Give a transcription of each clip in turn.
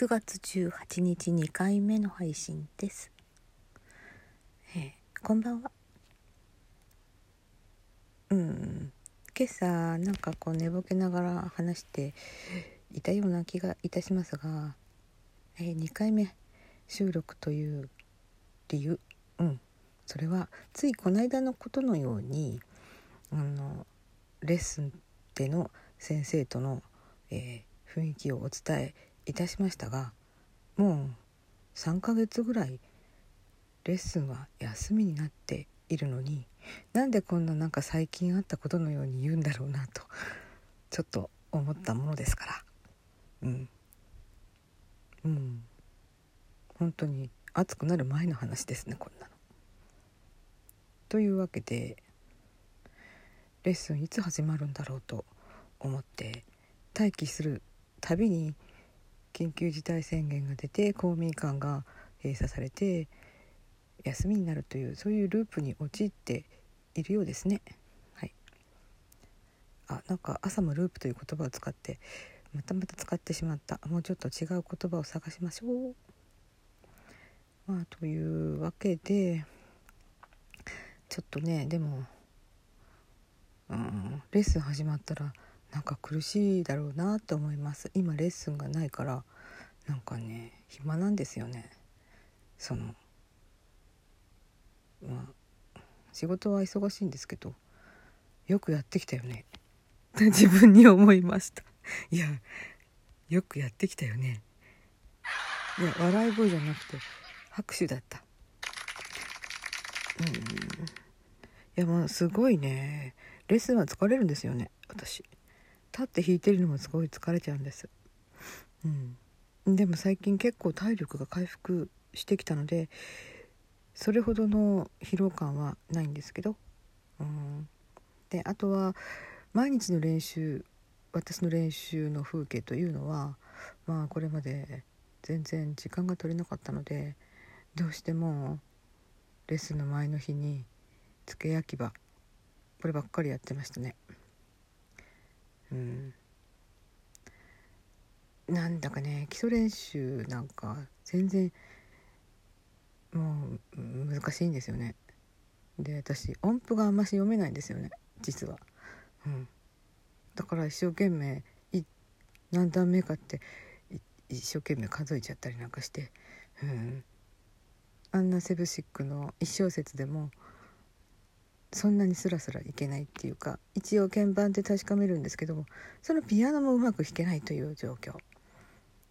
9月18日2回目の配信です、えーこんばんは。うん。今朝なんかこう寝ぼけながら話していたような気がいたしますが、えー2回目収録という理由。うん。それはついこの間のことのようにあのレッスンでの先生との、えー雰囲気をお伝えいたしましたがもう3ヶ月ぐらいレッスンは休みになっているのになんでこんななんか最近あったことのように言うんだろうなとちょっと思ったものですから。うん。うん。本当に暑くなる前の話ですねこんなの。というわけでレッスンいつ始まるんだろうと思って待機するたびに緊急事態宣言が出て公民館が閉鎖されて休みになるというそういうループに陥っているようですね。はい、あなんか朝もループという言葉を使ってまたまた使ってしまったもうちょっと違う言葉を探しましょう。まあというわけでちょっとねでも、うん、レッスン始まったらなんか苦しいだろうなと思います。今レッスンがないからなんかね暇なんですよね。そのまあ仕事は忙しいんですけどよくやってきたよね。自分に思いました。いやよくやってきたよね。いや笑い声じゃなくて拍手だった。うん。いやもうすごいね。レッスンは疲れるんですよね私。立って弾いてるのもすごい疲れちゃうんです。うん。でも最近結構体力が回復してきたのでそれほどの疲労感はないんですけど。うん。であとは毎日の練習私の練習の風景というのはまあこれまで全然時間が取れなかったのでどうしてもレッスンの前の日に付け焼き場こればっかりやってましたね。うん。なんだかね基礎練習なんか全然もう難しいんですよね。で私音符があんまし読めないんですよね実は、うん、だから一生懸命い何段目かってい一生懸命数えちゃったりなんかして、うん、あんなセブシックの一小節でもそんなにスラスラいけないっていうか一応鍵盤で確かめるんですけどそのピアノもうまく弾けないという状況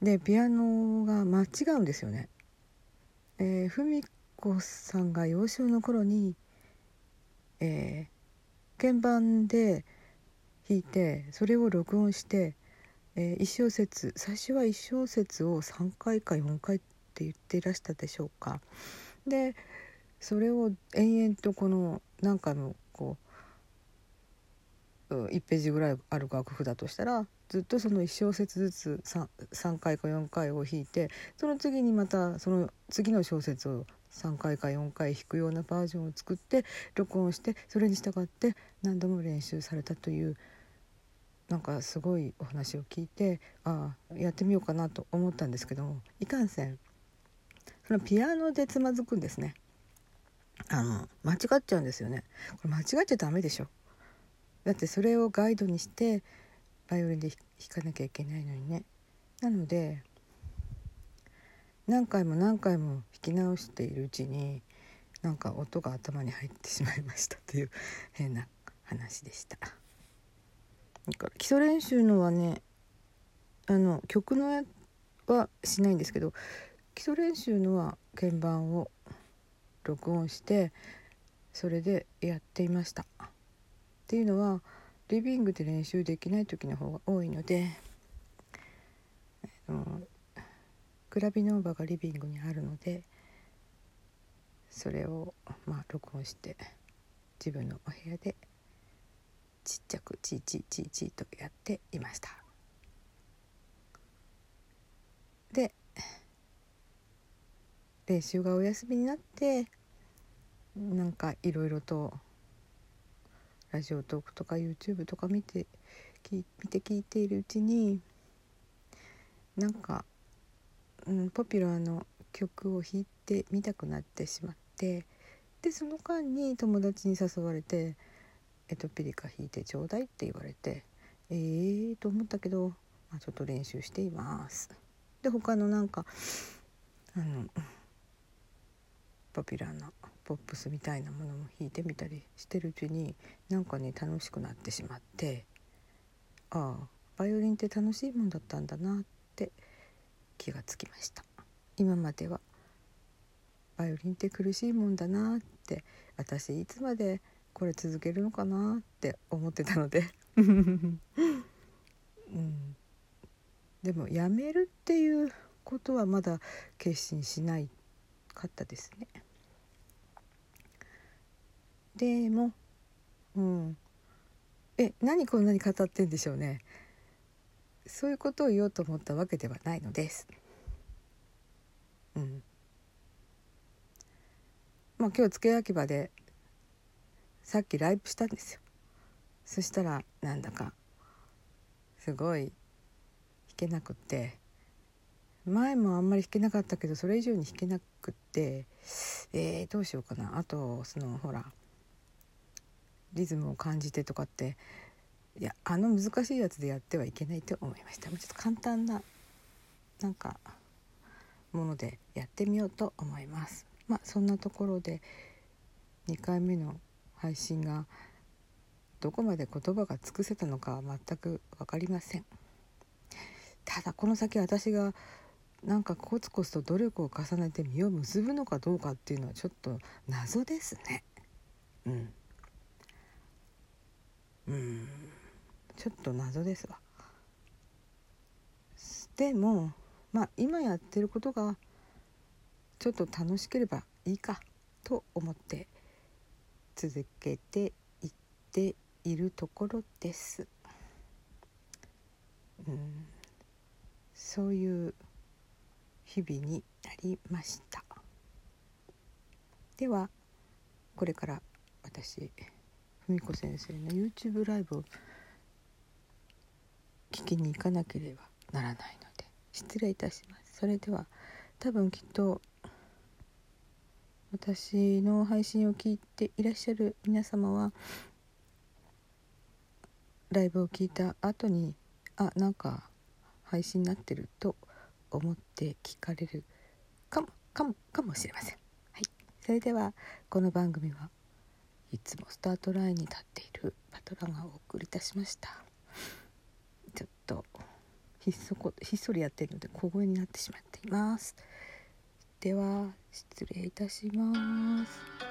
でピアノが間違うんですよね。えー、文子さんが幼少の頃に、えー、鍵盤で弾いてそれを録音して、えー、一小節最初は一小節を3回か4回って言っていらしたでしょうか。でそれを延々とこの何回もこう1ページぐらいある楽譜だとしたらずっとその1小節ずつ 3, 3回か4回を弾いてその次にまたその次の小節を3回か4回弾くようなバージョンを作って録音してそれに従って何度も練習されたというなんかすごいお話を聞いてああやってみようかなと思ったんですけどもいかんせんそのピアノでつまずくんですね。あの間違っちゃうんですよね。これ間違っちゃダメでしょ。だってそれをガイドにしてバイオリンで弾かなきゃいけないのにね。なので何回も何回も弾き直しているうちになんか音が頭に入ってしまいましたという変な話でした。だか基礎練習のはねあの曲のやはしないんですけど基礎練習のは鍵盤を録音してそれでやっていました。っていうのはリビングで練習できない時の方が多いのでグラビノーバがリビングにあるのでそれをまあ録音して自分のお部屋でちっちゃくチーチーチーチーとやっていました。で練習がお休みになってなんかいろいろとラジオトークとか YouTube とか見てき見て聞いているうちになんかうん、ポピュラーの曲を弾いてみたくなってしまってでその間に友達に誘われて「エトピリカ弾いてちょうだい」って言われてええー、と思ったけど、まあ、ちょっと練習しています。で他のなんかあのポピュラーなポップスみたいなものも弾いてみたりしてるうちになんかね楽しくなってしまってああバイオリンって楽しいもんだったんだなって気がつきました。今まではバイオリンって苦しいもんだなって私いつまでこれ続けるのかなって思ってたので。うん、でもやめるっていうことはまだ決心しないかったですね。でも、うん、え何こんなに語ってんでしょうね。そういうことを言おうと思ったわけではないのです。うん。まあ今日付け焼き場でさっきライブしたんですよ。そしたらなんだかすごい弾けなくって前もあんまり弾けなかったけどそれ以上に弾けなくってえー、どうしようかなあとそのほらリズムを感じてとかっていやあの難しいやつでやってはいけないと思いました。もうちょっと簡単ななんかものでやってみようと思います。まあそんなところで2回目の配信がどこまで言葉が尽くせたのかは全く分かりません。ただこの先私がなんかコツコツと努力を重ねて実を結ぶのかどうかっていうのはちょっと謎ですね。うん。ちょっと謎ですわでもまあ今やってることがちょっと楽しければいいかと思って続けていっているところです。うん、そういう日々になりました。ではこれから私文子先生の YouTube ライブを聞きに行かなければならないので失礼いたします。それでは多分きっと私の配信を聞いていらっしゃる皆様はライブを聞いた後にあなんか配信になってると思って聞かれるかもかもかもしれません。はい、それではこの番組はいつもスタートラインに立っているパトラがお送りいたしました。ちょっとひっそこひっそりやってるので小声になってしまっています。では失礼いたします。